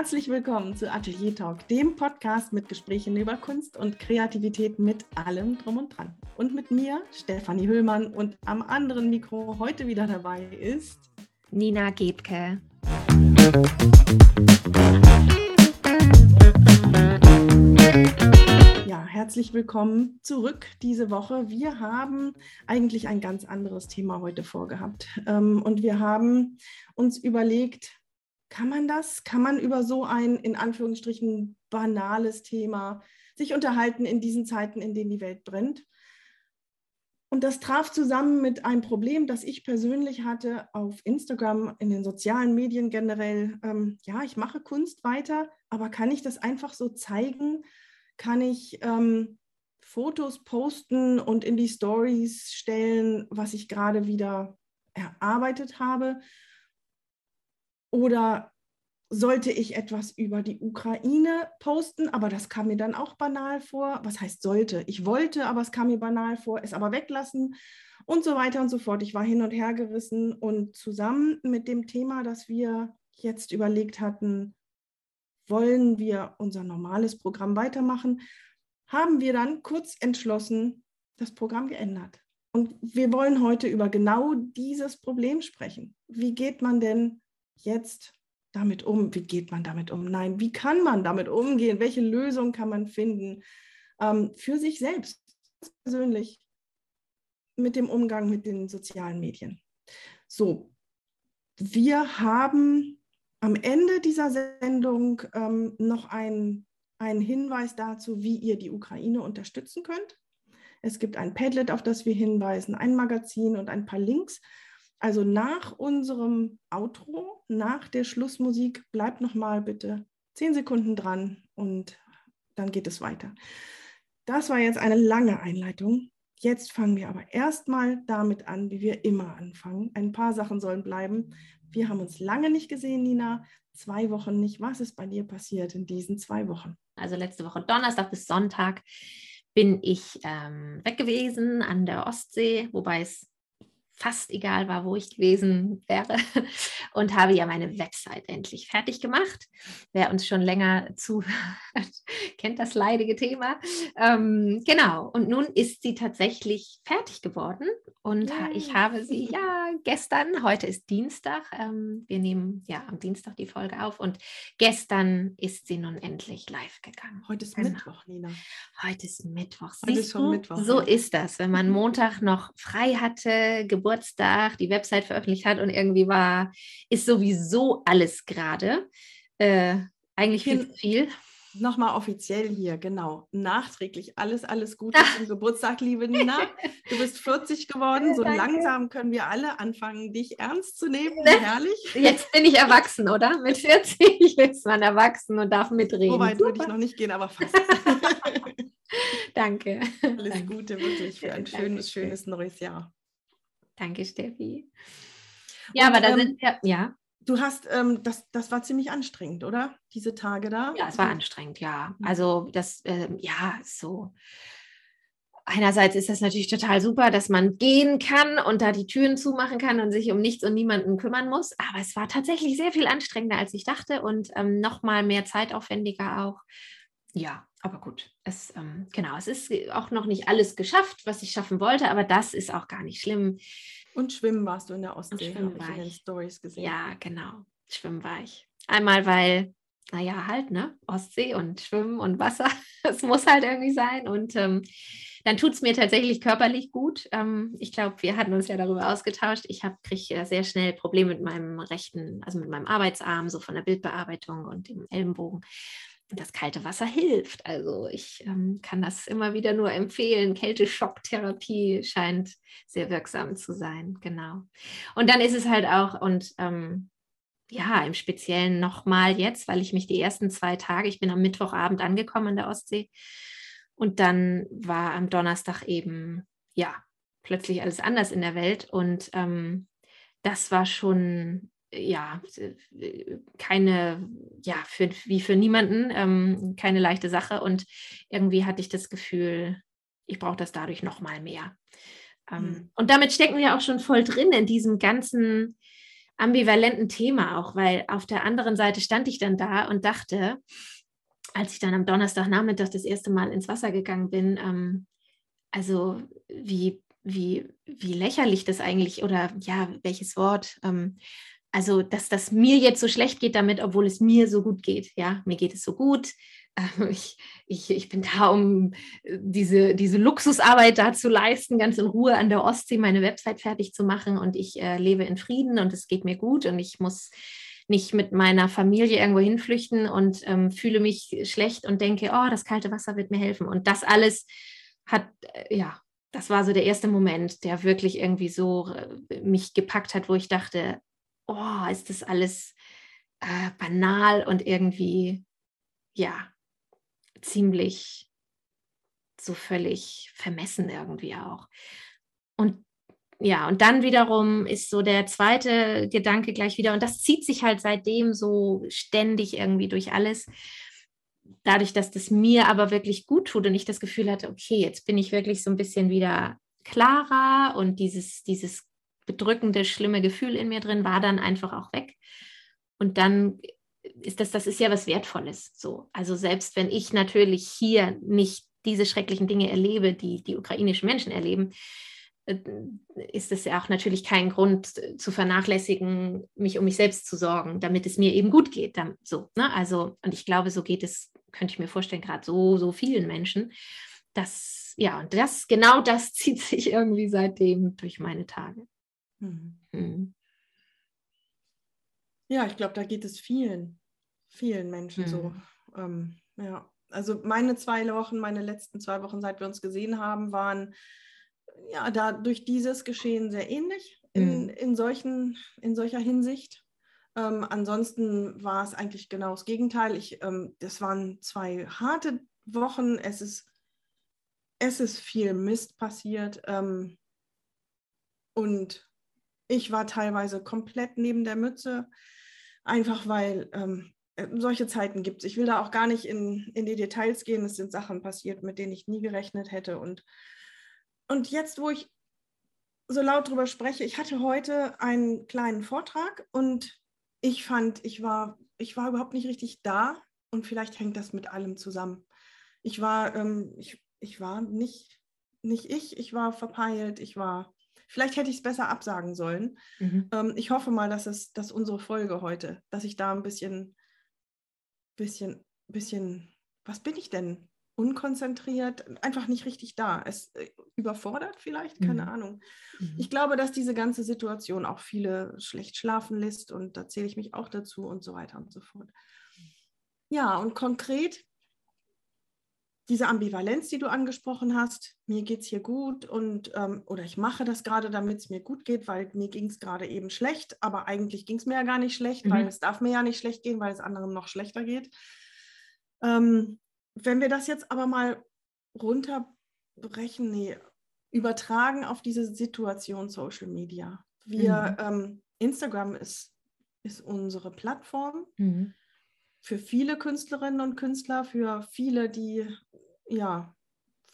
herzlich willkommen zu Atelier Talk, dem Podcast mit Gesprächen über Kunst und Kreativität mit allem drum und dran. Und mit mir, Stefanie Hüllmann, und am anderen Mikro heute wieder dabei ist Nina Gebke. Herzlich willkommen zurück diese Woche. Wir haben eigentlich ein ganz anderes Thema heute vorgehabt. Ähm, und wir haben uns überlegt, kann man das? Kann man über so ein in Anführungsstrichen banales Thema sich unterhalten in diesen Zeiten, in denen die Welt brennt? Und das traf zusammen mit einem Problem, das ich persönlich hatte auf Instagram, in den sozialen Medien generell. Ähm, ja, ich mache Kunst weiter, aber kann ich das einfach so zeigen? Kann ich ähm, Fotos posten und in die Stories stellen, was ich gerade wieder erarbeitet habe? Oder sollte ich etwas über die Ukraine posten, aber das kam mir dann auch banal vor. Was heißt sollte? Ich wollte, aber es kam mir banal vor, es aber weglassen und so weiter und so fort. Ich war hin und her gerissen und zusammen mit dem Thema, das wir jetzt überlegt hatten, wollen wir unser normales Programm weitermachen, haben wir dann kurz entschlossen das Programm geändert. Und wir wollen heute über genau dieses Problem sprechen. Wie geht man denn jetzt damit um? Wie geht man damit um? Nein, wie kann man damit umgehen? Welche Lösung kann man finden ähm, für sich selbst, persönlich, mit dem Umgang mit den sozialen Medien? So, wir haben am Ende dieser Sendung ähm, noch einen, einen Hinweis dazu, wie ihr die Ukraine unterstützen könnt. Es gibt ein Padlet, auf das wir hinweisen, ein Magazin und ein paar Links. Also nach unserem Outro, nach der Schlussmusik, bleibt noch mal bitte zehn Sekunden dran und dann geht es weiter. Das war jetzt eine lange Einleitung. Jetzt fangen wir aber erstmal damit an, wie wir immer anfangen. Ein paar Sachen sollen bleiben. Wir haben uns lange nicht gesehen, Nina. Zwei Wochen nicht. Was ist bei dir passiert in diesen zwei Wochen? Also letzte Woche Donnerstag bis Sonntag bin ich ähm, weg gewesen an der Ostsee, wobei es fast egal war, wo ich gewesen wäre und habe ja meine Website endlich fertig gemacht. Wer uns schon länger zuhört, kennt das leidige Thema. Ähm, genau, und nun ist sie tatsächlich fertig geworden und Yay. ich habe sie ja gestern, heute ist Dienstag, ähm, wir nehmen ja am Dienstag die Folge auf und gestern ist sie nun endlich live gegangen. Heute ist genau. Mittwoch, Nina. Heute ist Mittwoch. Heute Siehst ist schon Mittwoch. So ja. ist das, wenn man Montag noch frei hatte, Geburt Geburtstag die Website veröffentlicht hat und irgendwie war, ist sowieso alles gerade. Äh, eigentlich viel zu viel. Nochmal offiziell hier, genau. Nachträglich alles, alles Gute zum Geburtstag, liebe Nina. Du bist 40 geworden. So Danke. langsam können wir alle anfangen, dich ernst zu nehmen. Ne? Herrlich. Jetzt bin ich erwachsen, oder? Mit 40 ist man erwachsen und darf mitreden. So weit würde ich noch nicht gehen, aber fast. Danke. Alles Danke. Gute wirklich für ein schönes, schönes neues Jahr. Danke, Steffi. Ja, Und, aber da ähm, sind wir, ja. Du hast, ähm, das, das war ziemlich anstrengend, oder? Diese Tage da? Ja, es war anstrengend, ja. Mhm. Also das, ähm, ja, so. Einerseits ist das natürlich total super, dass man gehen kann und da die Türen zumachen kann und sich um nichts und niemanden kümmern muss. Aber es war tatsächlich sehr viel anstrengender, als ich dachte und ähm, noch mal mehr zeitaufwendiger auch. Ja, aber gut, es, ähm, genau, es ist auch noch nicht alles geschafft, was ich schaffen wollte, aber das ist auch gar nicht schlimm. Und schwimmen warst du in der Ostsee, habe ich in den Stories gesehen. Ja, genau, schwimmen war ich. Einmal, weil, naja, halt, ne, Ostsee und Schwimmen und Wasser, es muss halt irgendwie sein und ähm, dann tut es mir tatsächlich körperlich gut. Ähm, ich glaube, wir hatten uns ja darüber ausgetauscht. Ich kriege äh, sehr schnell Probleme mit meinem rechten, also mit meinem Arbeitsarm, so von der Bildbearbeitung und dem Ellenbogen das kalte Wasser hilft. Also ich ähm, kann das immer wieder nur empfehlen. Kälteschocktherapie scheint sehr wirksam zu sein. Genau. Und dann ist es halt auch, und ähm, ja, im Speziellen nochmal jetzt, weil ich mich die ersten zwei Tage, ich bin am Mittwochabend angekommen in der Ostsee und dann war am Donnerstag eben, ja, plötzlich alles anders in der Welt und ähm, das war schon ja, keine, ja, für, wie für niemanden, ähm, keine leichte Sache. Und irgendwie hatte ich das Gefühl, ich brauche das dadurch noch mal mehr. Ähm, mhm. Und damit stecken wir auch schon voll drin in diesem ganzen ambivalenten Thema auch, weil auf der anderen Seite stand ich dann da und dachte, als ich dann am Donnerstagnachmittag das erste Mal ins Wasser gegangen bin, ähm, also wie, wie, wie lächerlich das eigentlich oder ja, welches Wort, ähm, also dass das mir jetzt so schlecht geht damit, obwohl es mir so gut geht. Ja, mir geht es so gut. Ich, ich, ich bin da, um äh, diese, diese Luxusarbeit da zu leisten, ganz in Ruhe an der Ostsee meine Website fertig zu machen und ich äh, lebe in Frieden und es geht mir gut und ich muss nicht mit meiner Familie irgendwo hinflüchten und ähm, fühle mich schlecht und denke, oh, das kalte Wasser wird mir helfen. Und das alles hat, äh, ja, das war so der erste Moment, der wirklich irgendwie so äh, mich gepackt hat, wo ich dachte, oh, ist das alles äh, banal und irgendwie, ja, ziemlich so völlig vermessen irgendwie auch. Und ja, und dann wiederum ist so der zweite Gedanke gleich wieder, und das zieht sich halt seitdem so ständig irgendwie durch alles. Dadurch, dass das mir aber wirklich gut tut und ich das Gefühl hatte, okay, jetzt bin ich wirklich so ein bisschen wieder klarer und dieses, dieses bedrückende, schlimme Gefühl in mir drin war dann einfach auch weg. Und dann ist das, das ist ja was Wertvolles. So. Also selbst wenn ich natürlich hier nicht diese schrecklichen Dinge erlebe, die die ukrainischen Menschen erleben, äh, ist es ja auch natürlich kein Grund zu vernachlässigen, mich um mich selbst zu sorgen, damit es mir eben gut geht. Dann, so, ne? Also, und ich glaube, so geht es, könnte ich mir vorstellen, gerade so, so vielen Menschen. dass, ja, und das, genau das zieht sich irgendwie seitdem durch meine Tage. Mhm. Mhm. Ja, ich glaube, da geht es vielen, vielen Menschen mhm. so. Ähm, ja, also meine zwei Wochen, meine letzten zwei Wochen, seit wir uns gesehen haben, waren ja da durch dieses Geschehen sehr ähnlich in, mhm. in, solchen, in solcher Hinsicht. Ähm, ansonsten war es eigentlich genau das Gegenteil. Ich, ähm, das waren zwei harte Wochen. Es ist, es ist viel Mist passiert. Ähm, und ich war teilweise komplett neben der Mütze, einfach weil ähm, äh, solche Zeiten gibt es. Ich will da auch gar nicht in, in die Details gehen. Es sind Sachen passiert, mit denen ich nie gerechnet hätte. Und, und jetzt, wo ich so laut drüber spreche, ich hatte heute einen kleinen Vortrag und ich fand, ich war, ich war überhaupt nicht richtig da und vielleicht hängt das mit allem zusammen. Ich war, ähm, ich, ich war nicht, nicht ich, ich war verpeilt, ich war Vielleicht hätte ich es besser absagen sollen. Mhm. Ähm, ich hoffe mal, dass es, dass unsere Folge heute, dass ich da ein bisschen, bisschen, bisschen, was bin ich denn? Unkonzentriert, einfach nicht richtig da. Es äh, überfordert vielleicht, keine mhm. Ahnung. Mhm. Ich glaube, dass diese ganze Situation auch viele schlecht schlafen lässt und da zähle ich mich auch dazu und so weiter und so fort. Ja, und konkret diese Ambivalenz, die du angesprochen hast, mir geht es hier gut und ähm, oder ich mache das gerade, damit es mir gut geht, weil mir ging es gerade eben schlecht, aber eigentlich ging es mir ja gar nicht schlecht, mhm. weil es darf mir ja nicht schlecht gehen, weil es anderen noch schlechter geht. Ähm, wenn wir das jetzt aber mal runterbrechen, nee, übertragen auf diese Situation Social Media. Wir, mhm. ähm, Instagram ist, ist unsere Plattform. Mhm für viele Künstlerinnen und Künstler, für viele, die ja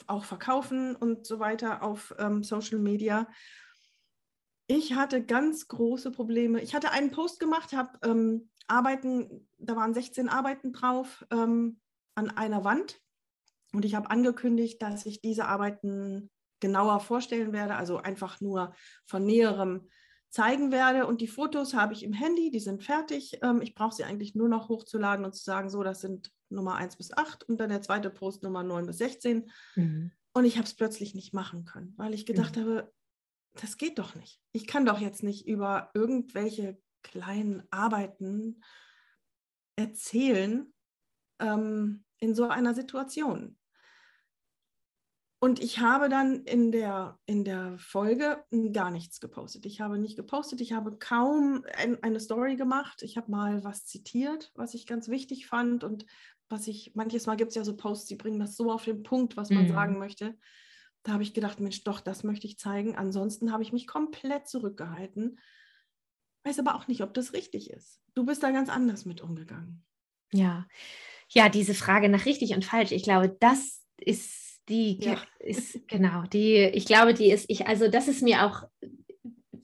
auch verkaufen und so weiter auf ähm, Social Media. Ich hatte ganz große Probleme. Ich hatte einen Post gemacht, habe ähm, Arbeiten, da waren 16 Arbeiten drauf ähm, an einer Wand und ich habe angekündigt, dass ich diese Arbeiten genauer vorstellen werde, also einfach nur von näherem zeigen werde. Und die Fotos habe ich im Handy, die sind fertig. Ähm, ich brauche sie eigentlich nur noch hochzuladen und zu sagen, so, das sind Nummer 1 bis 8 und dann der zweite Post Nummer 9 bis 16. Mhm. Und ich habe es plötzlich nicht machen können, weil ich gedacht mhm. habe, das geht doch nicht. Ich kann doch jetzt nicht über irgendwelche kleinen Arbeiten erzählen ähm, in so einer Situation. Und ich habe dann in der, in der Folge gar nichts gepostet. Ich habe nicht gepostet, ich habe kaum ein, eine Story gemacht. Ich habe mal was zitiert, was ich ganz wichtig fand und was ich, manches Mal gibt es ja so Posts, die bringen das so auf den Punkt, was man mhm. sagen möchte. Da habe ich gedacht, Mensch, doch, das möchte ich zeigen. Ansonsten habe ich mich komplett zurückgehalten. Weiß aber auch nicht, ob das richtig ist. Du bist da ganz anders mit umgegangen. Ja, ja, diese Frage nach richtig und falsch, ich glaube, das ist die ja. ist, genau, die, ich glaube, die ist, ich, also das ist mir auch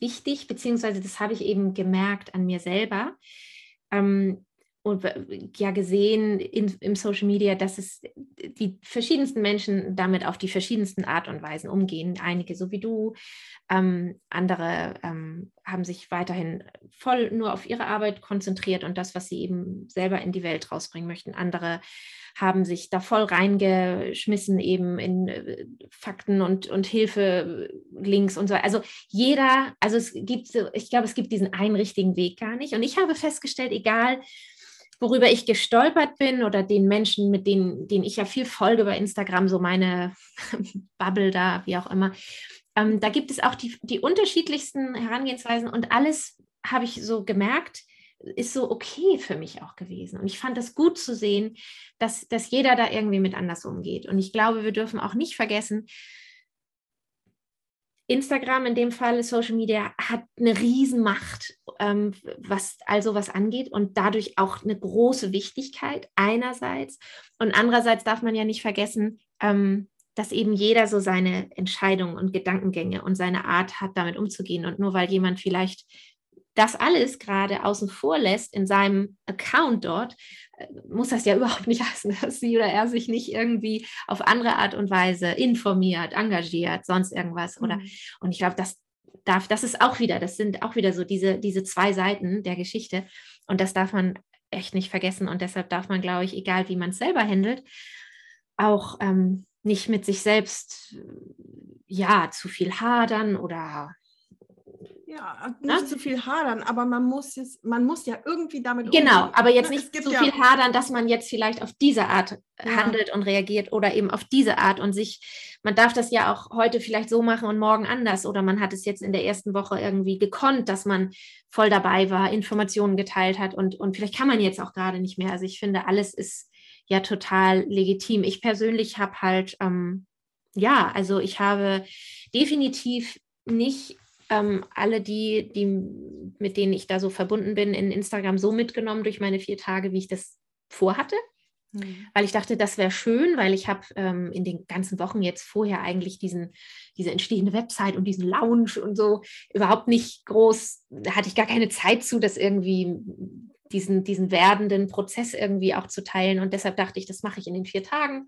wichtig, beziehungsweise das habe ich eben gemerkt an mir selber. Ähm, und ja gesehen in, im Social Media, dass es die verschiedensten Menschen damit auf die verschiedensten Art und Weisen umgehen. Einige so wie du, ähm, andere ähm, haben sich weiterhin voll nur auf ihre Arbeit konzentriert und das, was sie eben selber in die Welt rausbringen möchten. Andere haben sich da voll reingeschmissen, eben in äh, Fakten und, und Hilfe-Links und so. Also jeder, also es gibt, ich glaube, es gibt diesen einen richtigen Weg gar nicht. Und ich habe festgestellt, egal, worüber ich gestolpert bin oder den Menschen, mit denen, denen ich ja viel folge bei Instagram, so meine Bubble da, wie auch immer. Ähm, da gibt es auch die, die unterschiedlichsten Herangehensweisen und alles habe ich so gemerkt, ist so okay für mich auch gewesen. Und ich fand das gut zu sehen, dass, dass jeder da irgendwie mit anders umgeht. Und ich glaube, wir dürfen auch nicht vergessen, Instagram in dem Fall, Social Media, hat eine Riesenmacht, ähm, was also was angeht und dadurch auch eine große Wichtigkeit einerseits. Und andererseits darf man ja nicht vergessen, ähm, dass eben jeder so seine Entscheidungen und Gedankengänge und seine Art hat, damit umzugehen. Und nur weil jemand vielleicht das alles gerade außen vor lässt in seinem Account dort, äh, muss das ja überhaupt nicht heißen, dass sie oder er sich nicht irgendwie auf andere Art und Weise informiert, engagiert, sonst irgendwas. Oder mhm. und ich glaube, das darf, das ist auch wieder, das sind auch wieder so diese, diese zwei Seiten der Geschichte. Und das darf man echt nicht vergessen. Und deshalb darf man, glaube ich, egal wie man es selber handelt, auch ähm, nicht mit sich selbst ja zu viel hadern oder ja, nicht ne? zu viel hadern, aber man muss jetzt, man muss ja irgendwie damit Genau, umgehen. aber jetzt ne? nicht zu so ja viel hadern, dass man jetzt vielleicht auf diese Art ja. handelt und reagiert oder eben auf diese Art und sich, man darf das ja auch heute vielleicht so machen und morgen anders oder man hat es jetzt in der ersten Woche irgendwie gekonnt, dass man voll dabei war, Informationen geteilt hat und, und vielleicht kann man jetzt auch gerade nicht mehr. Also ich finde, alles ist ja total legitim. Ich persönlich habe halt, ähm, ja, also ich habe definitiv nicht ähm, alle die, die, mit denen ich da so verbunden bin, in Instagram so mitgenommen durch meine vier Tage, wie ich das vorhatte. Mhm. Weil ich dachte, das wäre schön, weil ich habe ähm, in den ganzen Wochen jetzt vorher eigentlich diesen, diese entstehende Website und diesen Lounge und so überhaupt nicht groß, da hatte ich gar keine Zeit zu, das irgendwie diesen, diesen werdenden Prozess irgendwie auch zu teilen. Und deshalb dachte ich, das mache ich in den vier Tagen.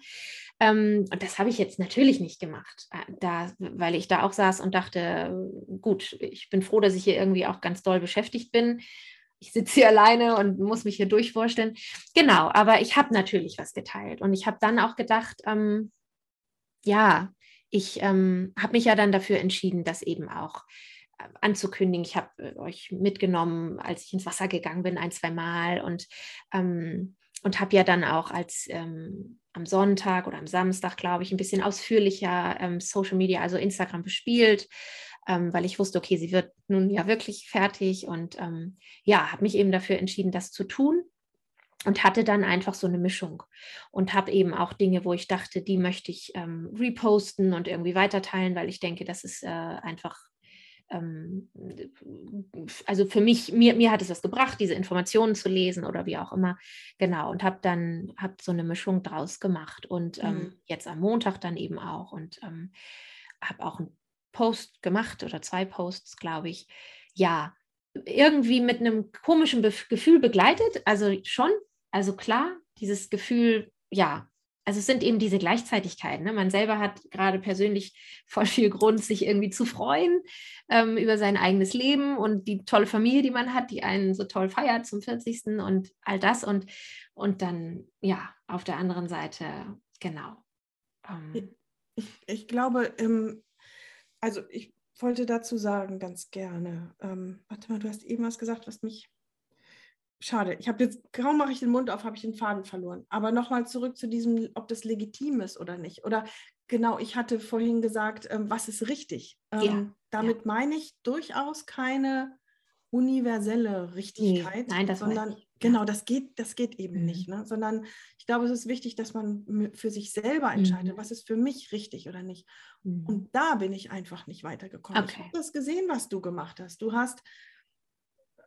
Ähm, und das habe ich jetzt natürlich nicht gemacht, äh, da, weil ich da auch saß und dachte, gut, ich bin froh, dass ich hier irgendwie auch ganz doll beschäftigt bin. Ich sitze hier alleine und muss mich hier durchvorstellen. Genau, aber ich habe natürlich was geteilt. Und ich habe dann auch gedacht, ähm, ja, ich ähm, habe mich ja dann dafür entschieden, das eben auch äh, anzukündigen. Ich habe äh, euch mitgenommen, als ich ins Wasser gegangen bin, ein, zwei Mal und, ähm, und habe ja dann auch als ähm, am Sonntag oder am Samstag, glaube ich, ein bisschen ausführlicher ähm, Social Media, also Instagram bespielt, ähm, weil ich wusste, okay, sie wird nun ja wirklich fertig und ähm, ja, habe mich eben dafür entschieden, das zu tun und hatte dann einfach so eine Mischung und habe eben auch Dinge, wo ich dachte, die möchte ich ähm, reposten und irgendwie weiterteilen, weil ich denke, das ist äh, einfach ähm, also für mich, mir, mir hat es was gebracht, diese Informationen zu lesen oder wie auch immer. Genau, und habe dann hab so eine Mischung draus gemacht und ähm, mhm. jetzt am Montag dann eben auch und ähm, habe auch einen Post gemacht oder zwei Posts, glaube ich. Ja, irgendwie mit einem komischen Be Gefühl begleitet, also schon, also klar, dieses Gefühl, ja, also es sind eben diese Gleichzeitigkeiten. Ne? Man selber hat gerade persönlich voll viel Grund, sich irgendwie zu freuen ähm, über sein eigenes Leben und die tolle Familie, die man hat, die einen so toll feiert zum 40. und all das. Und, und dann, ja, auf der anderen Seite, genau. Ähm, ich, ich glaube, ähm, also ich wollte dazu sagen, ganz gerne, ähm, warte mal, du hast eben was gesagt, was mich schade. Ich habe jetzt, kaum mache ich den Mund auf, habe ich den Faden verloren. Aber nochmal zurück zu diesem, ob das legitim ist oder nicht. Oder genau, ich hatte vorhin gesagt, ähm, was ist richtig? Ähm, ja, damit ja. meine ich durchaus keine universelle Richtigkeit, Nein, das sondern genau, das geht, das geht eben mhm. nicht, ne? sondern ich glaube, es ist wichtig, dass man für sich selber entscheidet, mhm. was ist für mich richtig oder nicht. Mhm. Und da bin ich einfach nicht weitergekommen. Okay. Ich habe das gesehen, was du gemacht hast. Du hast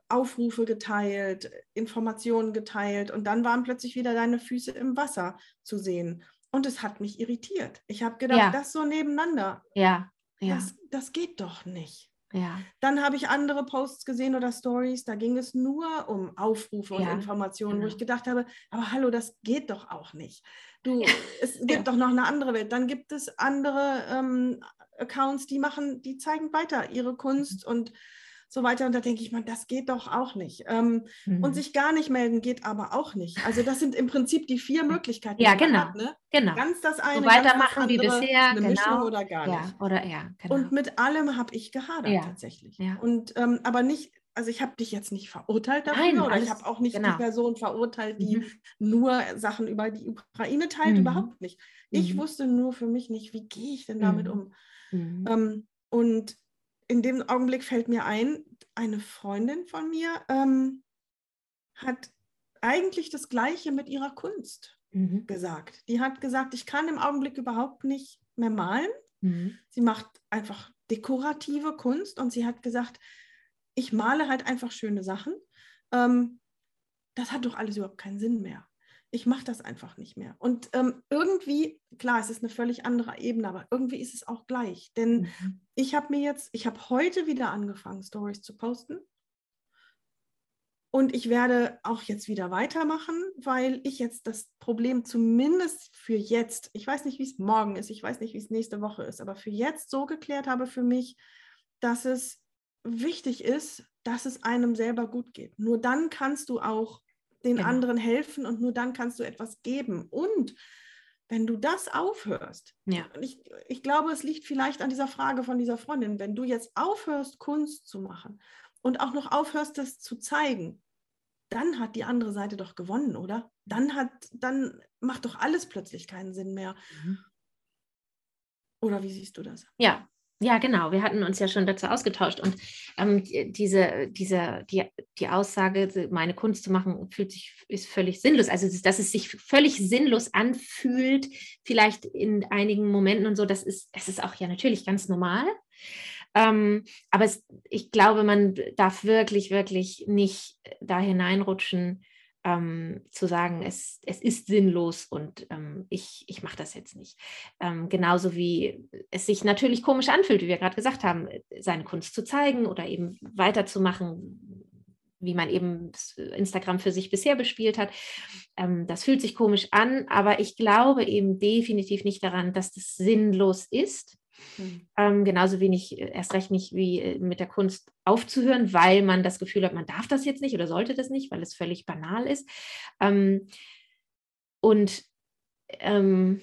Aufrufe geteilt, Informationen geteilt und dann waren plötzlich wieder deine Füße im Wasser zu sehen. und es hat mich irritiert. Ich habe gedacht, Ja. das so nebeneinander, Ja, ja, das, das geht doch nicht. ja. Dann habe ich andere Posts gesehen oder Stories, da ging es nur um Aufrufe und Ja, Informationen, wo genau. ich gedacht habe, aber hallo, das geht doch auch nicht. Du, es gibt Ja. doch noch eine andere Welt. Dann gibt es andere ähm, Accounts, die machen, die zeigen weiter ihre Kunst Mhm. und so weiter. Und da denke ich mal, das geht doch auch nicht. Ähm, Mhm. Und sich gar nicht melden geht aber auch nicht. Also das sind im Prinzip die vier Möglichkeiten. Ja, genau. Hat, ne? genau. Ganz das eine, So weitermachen wie andere, bisher, eine Mischung genau. oder gar Ja, nicht. oder ja, genau. Und mit allem habe ich gehadert Ja, tatsächlich. ja. Und ähm, aber nicht, also ich habe dich jetzt nicht verurteilt dafür Nein, oder ich habe auch nicht genau. die Person verurteilt, die Mhm. nur Sachen über die Ukraine teilt, Mhm. überhaupt nicht. Ich Mhm. wusste nur für mich nicht, wie gehe ich denn damit Mhm. um? Mhm. Ähm, und in dem Augenblick fällt mir ein, eine Freundin von mir ähm, hat eigentlich das Gleiche mit ihrer Kunst Mhm. gesagt. Die hat gesagt, ich kann im Augenblick überhaupt nicht mehr malen. Mhm. Sie macht einfach dekorative Kunst und sie hat gesagt, ich male halt einfach schöne Sachen. Ähm, das hat doch alles überhaupt keinen Sinn mehr. Ich mache das einfach nicht mehr. Und ähm, irgendwie, klar, es ist eine völlig andere Ebene, aber irgendwie ist es auch gleich. Denn Mhm. ich habe mir jetzt, ich habe heute wieder angefangen, Stories zu posten. Und ich werde auch jetzt wieder weitermachen, weil ich jetzt das Problem zumindest für jetzt, ich weiß nicht, wie es morgen ist, ich weiß nicht, wie es nächste Woche ist, aber für jetzt so geklärt habe für mich, dass es wichtig ist, dass es einem selber gut geht. Nur dann kannst du auch den Genau. anderen helfen und nur dann kannst du etwas geben. Und wenn du das aufhörst, Ja. ich, ich glaube, es liegt vielleicht an dieser Frage von dieser Freundin, wenn du jetzt aufhörst, Kunst zu machen und auch noch aufhörst, das zu zeigen, dann hat die andere Seite doch gewonnen, oder? Dann hat, dann macht doch alles plötzlich keinen Sinn mehr. Mhm. Oder wie siehst du das? Ja, ja, genau. Wir hatten uns ja schon dazu ausgetauscht und ähm, die- diese, diese, die, die Aussage, meine Kunst zu machen, fühlt sich ist völlig sinnlos. Also dass es sich völlig sinnlos anfühlt, vielleicht in einigen Momenten und so. Das ist, es ist auch ja natürlich ganz normal. Ähm, aber es, ich glaube, man darf wirklich, wirklich nicht da hineinrutschen, ähm, zu sagen, es, es ist sinnlos und ähm, ich, ich mache das jetzt nicht. Ähm, genauso wie es sich natürlich komisch anfühlt, wie wir gerade gesagt haben, seine Kunst zu zeigen oder eben weiterzumachen, wie man eben Instagram für sich bisher bespielt hat. Ähm, das fühlt sich komisch an, aber ich glaube eben definitiv nicht daran, dass das sinnlos ist. Ähm, genauso wenig, äh, erst recht nicht wie äh, mit der Kunst aufzuhören, weil man das Gefühl hat, man darf das jetzt nicht oder sollte das nicht, weil es völlig banal ist. Ähm, und ähm,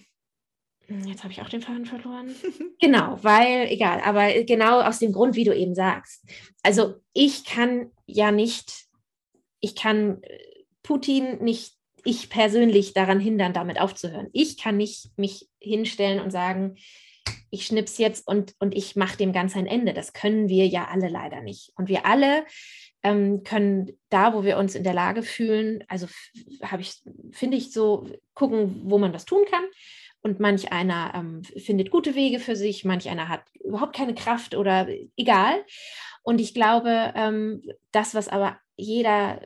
jetzt habe ich auch den Faden verloren. Genau, weil, egal, aber genau aus dem Grund, wie du eben sagst. Also ich kann ja nicht, ich kann äh, Putin nicht, ich persönlich daran hindern, damit aufzuhören. Ich kann nicht mich hinstellen und sagen, ich schnips jetzt und, und ich mache dem Ganzen ein Ende. Das können wir ja alle leider nicht. Und wir alle ähm, können da, wo wir uns in der Lage fühlen, also habe ich, finde ich so, gucken, wo man was tun kann. Und manch einer ähm, findet gute Wege für sich, manch einer hat überhaupt keine Kraft oder egal. Und ich glaube, ähm, das, was aber jeder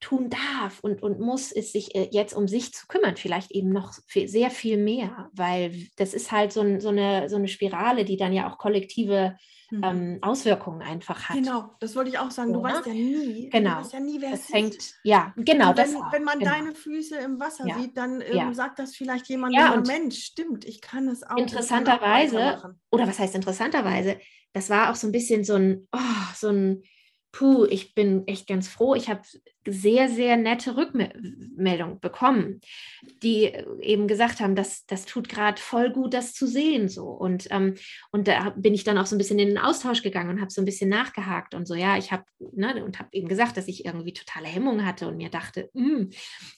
tun darf und, und muss, ist sich äh, jetzt um sich zu kümmern, vielleicht eben noch viel, sehr viel mehr, weil das ist halt so, ein, so, eine, so eine Spirale, die dann ja auch kollektive Mhm. ähm, Auswirkungen einfach hat. Genau, das wollte ich auch sagen. Du So, ne? weißt ja nie, Genau. du weißt ja nie, wer Das es fängt, ist. ja, genau, Und das wenn, auch, wenn man genau. deine Füße im Wasser Ja. sieht, dann ähm, Ja. sagt das vielleicht jemand, Ja, und Mensch, stimmt, ich kann es auch. auch Interessanterweise- weitermachen. oder was heißt interessanterweise, das war auch so ein bisschen so ein, oh, so ein, puh, ich bin echt ganz froh. Ich habe sehr, sehr nette Rückmeldungen bekommen, die äh, eben gesagt haben, dass das tut gerade voll gut, das zu sehen so. Und, ähm, und da bin ich dann auch so ein bisschen in den Austausch gegangen und habe so ein bisschen nachgehakt und so, ja, ich habe, ne, und habe eben gesagt, dass ich irgendwie totale Hemmungen hatte und mir dachte, mm,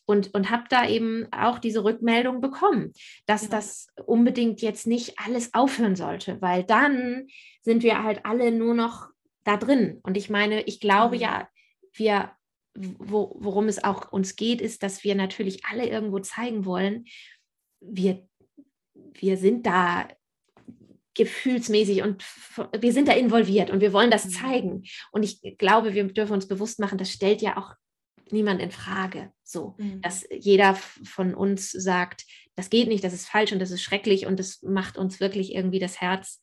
und, und habe da eben auch diese Rückmeldung bekommen, dass Ja. das unbedingt jetzt nicht alles aufhören sollte, weil dann sind wir halt alle nur noch da drin. Und ich meine, ich glaube Mhm. ja, wir, wo, worum es auch uns geht, ist, dass wir natürlich alle irgendwo zeigen wollen, wir, wir sind da gefühlsmäßig und wir sind da involviert und wir wollen das Mhm. zeigen. Und ich glaube, wir dürfen uns bewusst machen, das stellt ja auch niemand in Frage. So, Mhm. dass jeder von uns sagt, das geht nicht, das ist falsch und das ist schrecklich und das macht uns wirklich irgendwie das Herz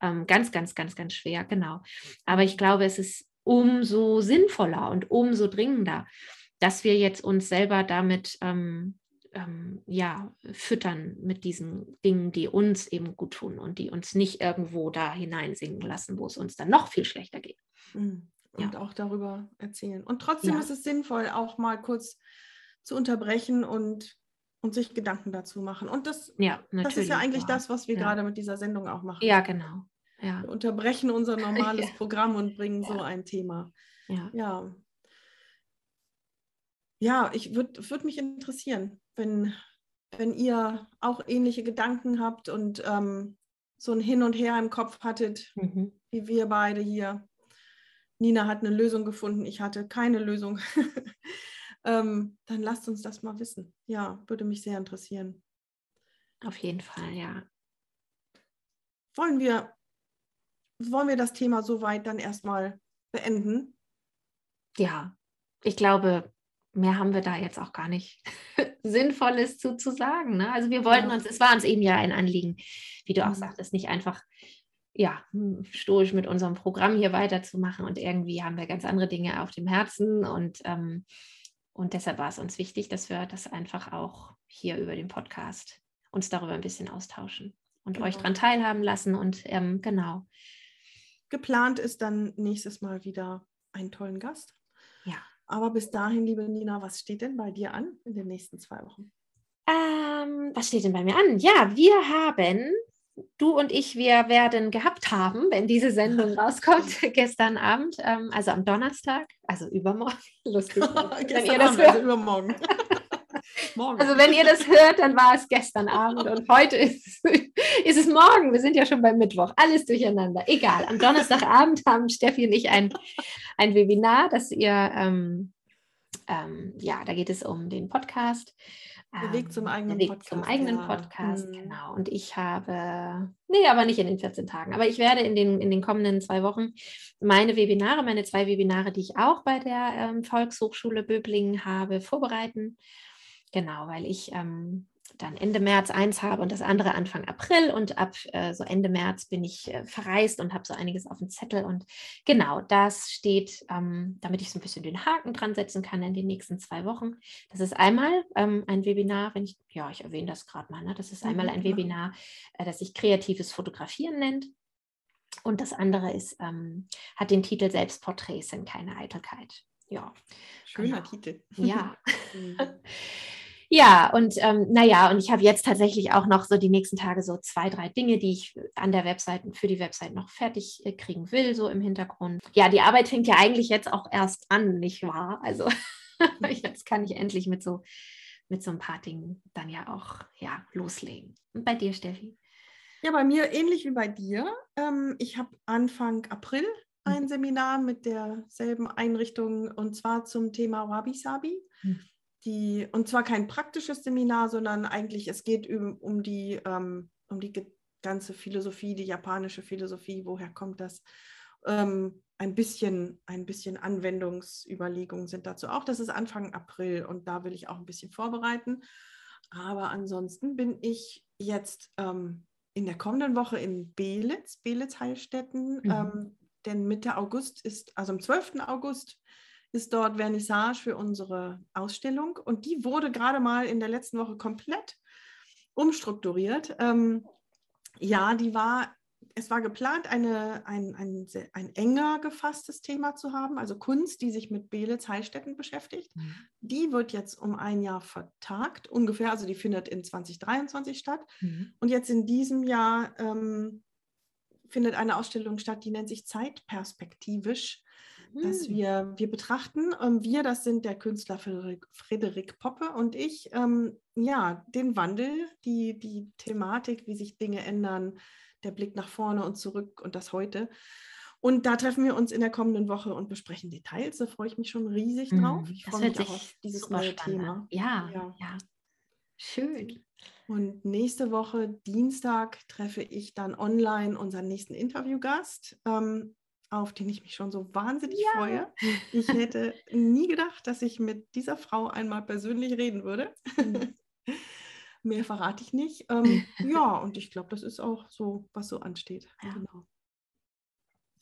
ähm, ganz, ganz, ganz, ganz schwer, genau. Aber ich glaube, es ist umso sinnvoller und umso dringender, dass wir jetzt uns selber damit ähm, ähm, ja, füttern mit diesen Dingen, die uns eben gut tun und die uns nicht irgendwo da hineinsingen lassen, wo es uns dann noch viel schlechter geht. Mhm. Und ja. auch darüber erzählen. Und trotzdem ja. ist es sinnvoll, auch mal kurz zu unterbrechen und, und sich Gedanken dazu machen. Und das, ja, das ist ja eigentlich das, was wir gerade mit dieser Sendung auch machen. Ja, genau. Wir unterbrechen unser normales Programm und bringen so ein Thema. Ja. Ja, ja ich würde würd mich interessieren, wenn, wenn ihr auch ähnliche Gedanken habt und ähm, so ein Hin und Her im Kopf hattet, mhm. wie wir beide hier. Nina hat eine Lösung gefunden, ich hatte keine Lösung. ähm, dann lasst uns das mal wissen. Ja, würde mich sehr interessieren. Auf jeden Fall, ja. Wollen wir, wollen wir das Thema soweit dann erstmal beenden? Ja, ich glaube, mehr haben wir da jetzt auch gar nicht Sinnvolles zu, zu sagen. Ne? Also wir wollten uns, es war uns eben ja ein Anliegen, wie du auch mhm. sagtest, nicht einfach ja, hm, stoisch mit unserem Programm hier weiterzumachen und irgendwie haben wir ganz andere Dinge auf dem Herzen und, ähm, und deshalb war es uns wichtig, dass wir das einfach auch hier über den Podcast uns darüber ein bisschen austauschen und genau. euch daran teilhaben lassen und ähm, genau. Geplant ist dann nächstes Mal wieder einen tollen Gast. Ja. Aber bis dahin, liebe Nina, was steht denn bei dir an in den nächsten zwei Wochen? Ähm, was steht denn bei mir an? Ja, wir haben, du und ich, wir werden gehabt haben, wenn diese Sendung rauskommt, gestern Abend, ähm, also am Donnerstag, also übermorgen, lustig, wenn ihr das Abend. Also übermorgen. Morgen. Also wenn ihr das hört, dann war es gestern Abend und heute ist, ist es morgen. Wir sind ja schon beim Mittwoch. Alles durcheinander. Egal. Am Donnerstagabend haben Steffi und ich ein, ein Webinar, das ihr, ähm, ähm, ja, da geht es um den Podcast. Der Weg zum ähm, eigenen Weg Podcast. Zum eigenen ja. Podcast, mhm. genau. Und ich habe, nee, aber nicht in den 14 Tagen, aber ich werde in den, in den kommenden zwei Wochen meine Webinare, meine zwei Webinare, die ich auch bei der ähm, Volkshochschule Böblingen habe, vorbereiten. Genau, weil ich ähm, dann Ende März eins habe und das andere Anfang April und ab äh, so Ende März bin ich äh, verreist und habe so einiges auf dem Zettel und genau das steht, ähm, damit ich so ein bisschen den Haken dran setzen kann in den nächsten zwei Wochen. Das ist einmal ähm, ein Webinar, wenn ich, ja, ich erwähne das gerade mal, ne? das ist einmal ein Webinar, äh, das sich kreatives Fotografieren nennt. Und das andere ist, ähm, hat den Titel Selbstporträts sind keine Eitelkeit. Ja. Schöner genau. Titel. Ja. Ja, und ähm, naja, und ich habe jetzt tatsächlich auch noch so die nächsten Tage so zwei, drei Dinge, die ich an der Website, für die Website noch fertig äh, kriegen will, so im Hintergrund. Ja, die Arbeit fängt ja eigentlich jetzt auch erst an, nicht wahr? Also jetzt kann ich endlich mit so, mit so ein paar Dingen dann ja auch ja, loslegen. Und bei dir, Steffi? Ja, bei mir ähnlich wie bei dir. Ähm, ich habe Anfang April ein mhm. Seminar mit derselben Einrichtung und zwar zum Thema Wabi Sabi. Mhm die, und zwar kein praktisches Seminar, sondern eigentlich es geht um, um die, ähm, um die ganze Philosophie, die japanische Philosophie, woher kommt das? Ähm, ein bisschen, ein bisschen Anwendungsüberlegungen sind dazu auch. Das ist Anfang April und da will ich auch ein bisschen vorbereiten. Aber ansonsten bin ich jetzt ähm, in der kommenden Woche in Belitz, Belitz Heilstätten, mhm. ähm, denn Mitte August ist, also am 12. August ist dort Vernissage für unsere Ausstellung und die wurde gerade mal in der letzten Woche komplett umstrukturiert. Ähm, ja, die war, es war geplant, eine, ein, ein, ein enger gefasstes Thema zu haben, also Kunst, die sich mit Belitz Heilstätten beschäftigt. Mhm. Die wird jetzt um ein Jahr vertagt, ungefähr, also die findet in 2023 statt. Mhm. Und jetzt in diesem Jahr ähm, findet eine Ausstellung statt, die nennt sich Zeitperspektivisch dass hm. wir, wir betrachten, ähm, wir, das sind der Künstler Frederik, Frederik Poppe und ich, ähm, ja, den Wandel, die, die Thematik, wie sich Dinge ändern, der Blick nach vorne und zurück und das heute. Und da treffen wir uns in der kommenden Woche und besprechen Details. Da freue ich mich schon riesig hm, drauf. Ich freue mich auch auf dieses neue Thema. Ja, ja, ja. Schön. Und nächste Woche, Dienstag, treffe ich dann online unseren nächsten Interviewgast. Ähm, auf den ich mich schon so wahnsinnig ja. freue. Ich hätte nie gedacht, dass ich mit dieser Frau einmal persönlich reden würde. Mhm. Mehr verrate ich nicht. Ähm, ja, und ich glaube, das ist auch so, was so ansteht. Ja. Genau.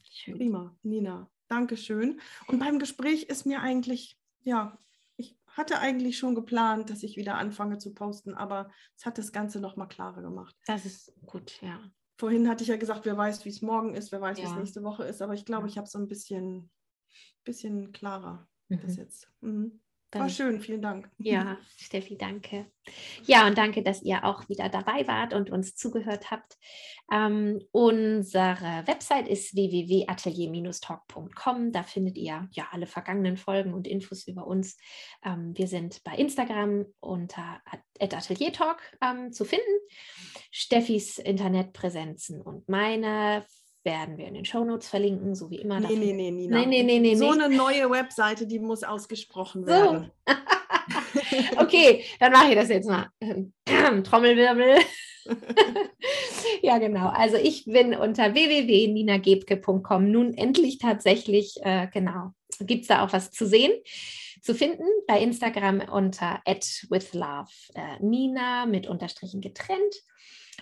Schön. Prima, Nina. Dankeschön. Und beim Gespräch ist mir eigentlich, ja, ich hatte eigentlich schon geplant, dass ich wieder anfange zu posten, aber es hat das Ganze nochmal klarer gemacht. Das ist gut, ja. Vorhin hatte ich ja gesagt, wer weiß, wie es morgen ist, wer weiß, ja. wie es nächste Woche ist, aber ich glaube, ich habe so ein bisschen, bisschen klarer mhm. das jetzt. Mhm. Dann, War schön, vielen Dank. Ja, Steffi, danke. Ja, und danke, dass ihr auch wieder dabei wart und uns zugehört habt. Ähm, unsere Website ist www.atelier-talk.com. Da findet ihr ja alle vergangenen Folgen und Infos über uns. Ähm, wir sind bei Instagram unter @ateliertalk ähm, zu finden. Steffis Internetpräsenzen und meine werden wir in den Shownotes verlinken, so wie immer. Nee, nee, nee, Nina. Nee, nee, nee, so eine neue Webseite, die muss ausgesprochen werden. So. okay, dann mache ich das jetzt mal. Trommelwirbel. ja, genau. Also ich bin unter www.ninagebke.com nun endlich tatsächlich, äh, genau, gibt es da auch was zu sehen, zu finden. Bei Instagram unter @withlove äh, Nina mit Unterstrichen getrennt.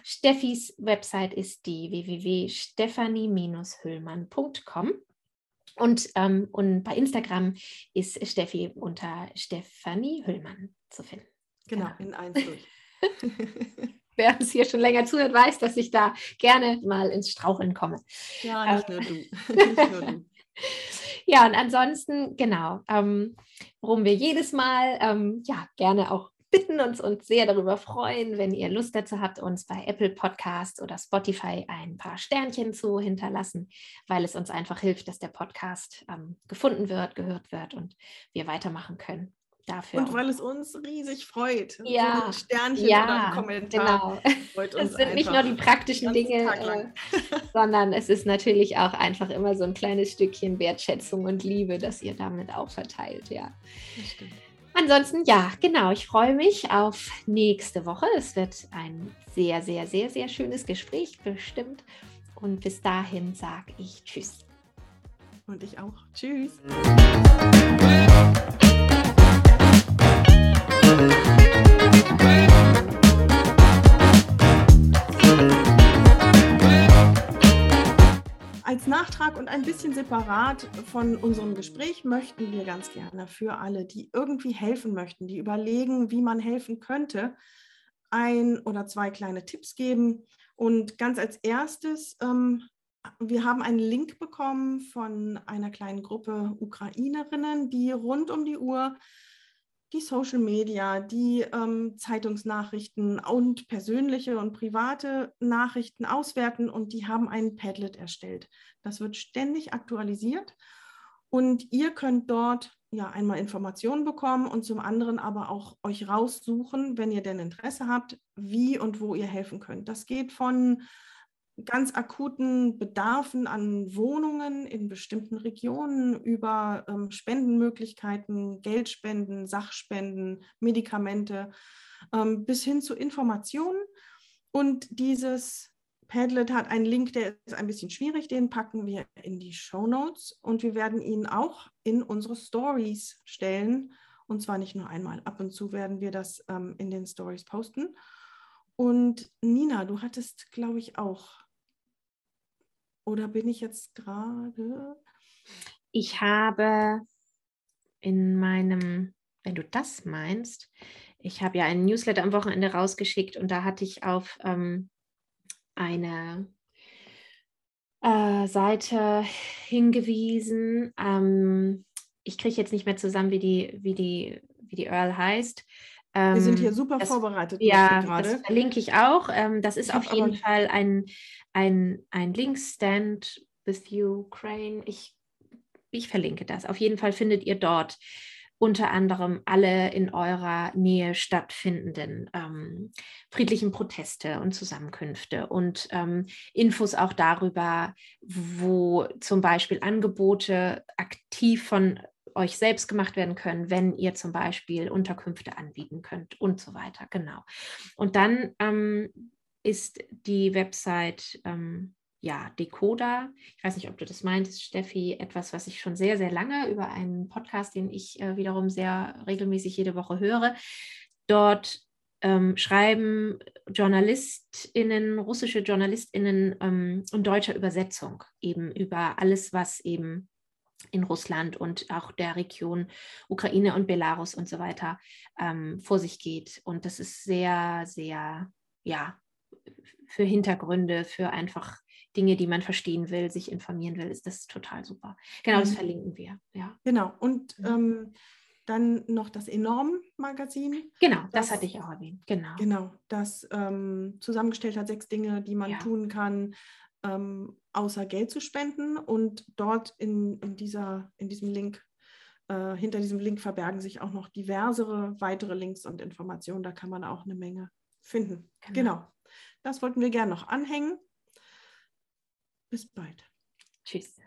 Steffis Website ist die www.stephanie-hüllmann.com. Und, ähm, und bei Instagram ist Steffi unter Stefanie Hüllmann zu finden. Genau, genau. in eins durch. Wer uns hier schon länger zuhört, weiß, dass ich da gerne mal ins Straucheln komme. Ja, nicht nur du. nicht nur du. Ja, und ansonsten, genau, ähm, worum wir jedes Mal ähm, ja gerne auch bitten uns uns sehr darüber freuen, wenn ihr Lust dazu habt, uns bei Apple Podcast oder Spotify ein paar Sternchen zu hinterlassen, weil es uns einfach hilft, dass der Podcast ähm, gefunden wird, gehört wird und wir weitermachen können. Dafür. Und weil es uns riesig freut. Ja, so ein Sternchen ja, oder ein Kommentar. Genau. Es sind nicht nur die praktischen Dinge, äh, sondern es ist natürlich auch einfach immer so ein kleines Stückchen Wertschätzung und Liebe, das ihr damit auch verteilt. Ja. Das stimmt. Ansonsten, ja, genau, ich freue mich auf nächste Woche. Es wird ein sehr, sehr, sehr, sehr schönes Gespräch bestimmt. Und bis dahin sage ich Tschüss. Und ich auch. Tschüss. Nachtrag und ein bisschen separat von unserem Gespräch möchten wir ganz gerne für alle, die irgendwie helfen möchten, die überlegen, wie man helfen könnte, ein oder zwei kleine Tipps geben. Und ganz als erstes, ähm, wir haben einen Link bekommen von einer kleinen Gruppe Ukrainerinnen, die rund um die Uhr die Social Media, die ähm, Zeitungsnachrichten und persönliche und private Nachrichten auswerten und die haben ein Padlet erstellt. Das wird ständig aktualisiert und ihr könnt dort ja einmal Informationen bekommen und zum anderen aber auch euch raussuchen, wenn ihr denn Interesse habt, wie und wo ihr helfen könnt. Das geht von ganz akuten Bedarfen an Wohnungen in bestimmten Regionen über ähm, Spendenmöglichkeiten, Geldspenden, Sachspenden, Medikamente ähm, bis hin zu Informationen. Und dieses Padlet hat einen Link, der ist ein bisschen schwierig, den packen wir in die Show Notes und wir werden ihn auch in unsere Stories stellen. Und zwar nicht nur einmal, ab und zu werden wir das ähm, in den Stories posten. Und Nina, du hattest, glaube ich, auch oder bin ich jetzt gerade? Ich habe in meinem, wenn du das meinst, ich habe ja einen Newsletter am Wochenende rausgeschickt und da hatte ich auf ähm, eine äh, Seite hingewiesen. Ähm, ich kriege jetzt nicht mehr zusammen, wie die, wie die, wie die Earl heißt. Wir sind hier ähm, super das, vorbereitet. Ja, das verlinke ich auch. Ähm, das ist auf jeden Fall ein, ein, ein Linkstand with Ukraine. Ich, ich verlinke das. Auf jeden Fall findet ihr dort unter anderem alle in eurer Nähe stattfindenden ähm, friedlichen Proteste und Zusammenkünfte und ähm, Infos auch darüber, wo zum Beispiel Angebote aktiv von euch selbst gemacht werden können, wenn ihr zum Beispiel Unterkünfte anbieten könnt und so weiter. Genau. Und dann ähm, ist die Website ähm, ja, Decoda. Ich weiß nicht, ob du das meintest, Steffi, etwas, was ich schon sehr, sehr lange über einen Podcast, den ich äh, wiederum sehr regelmäßig jede Woche höre. Dort ähm, schreiben JournalistInnen, russische JournalistInnen ähm, in deutscher Übersetzung eben über alles, was eben in Russland und auch der Region Ukraine und Belarus und so weiter ähm, vor sich geht. Und das ist sehr, sehr, ja, für Hintergründe, für einfach Dinge, die man verstehen will, sich informieren will, ist das total super. Genau, das mhm. verlinken wir. Ja. Genau. Und mhm. ähm, dann noch das Enorm-Magazin. Genau, das, das, hatte ich auch erwähnt. Genau. Genau, das ähm, zusammengestellt hat sechs Dinge, die man ja. tun kann, ähm, außer Geld zu spenden. Und dort in, in, dieser, in diesem Link, äh, hinter diesem Link verbergen sich auch noch diversere weitere Links und Informationen. Da kann man auch eine Menge finden. Genau. genau. Das wollten wir gerne noch anhängen. Bis bald. Tschüss.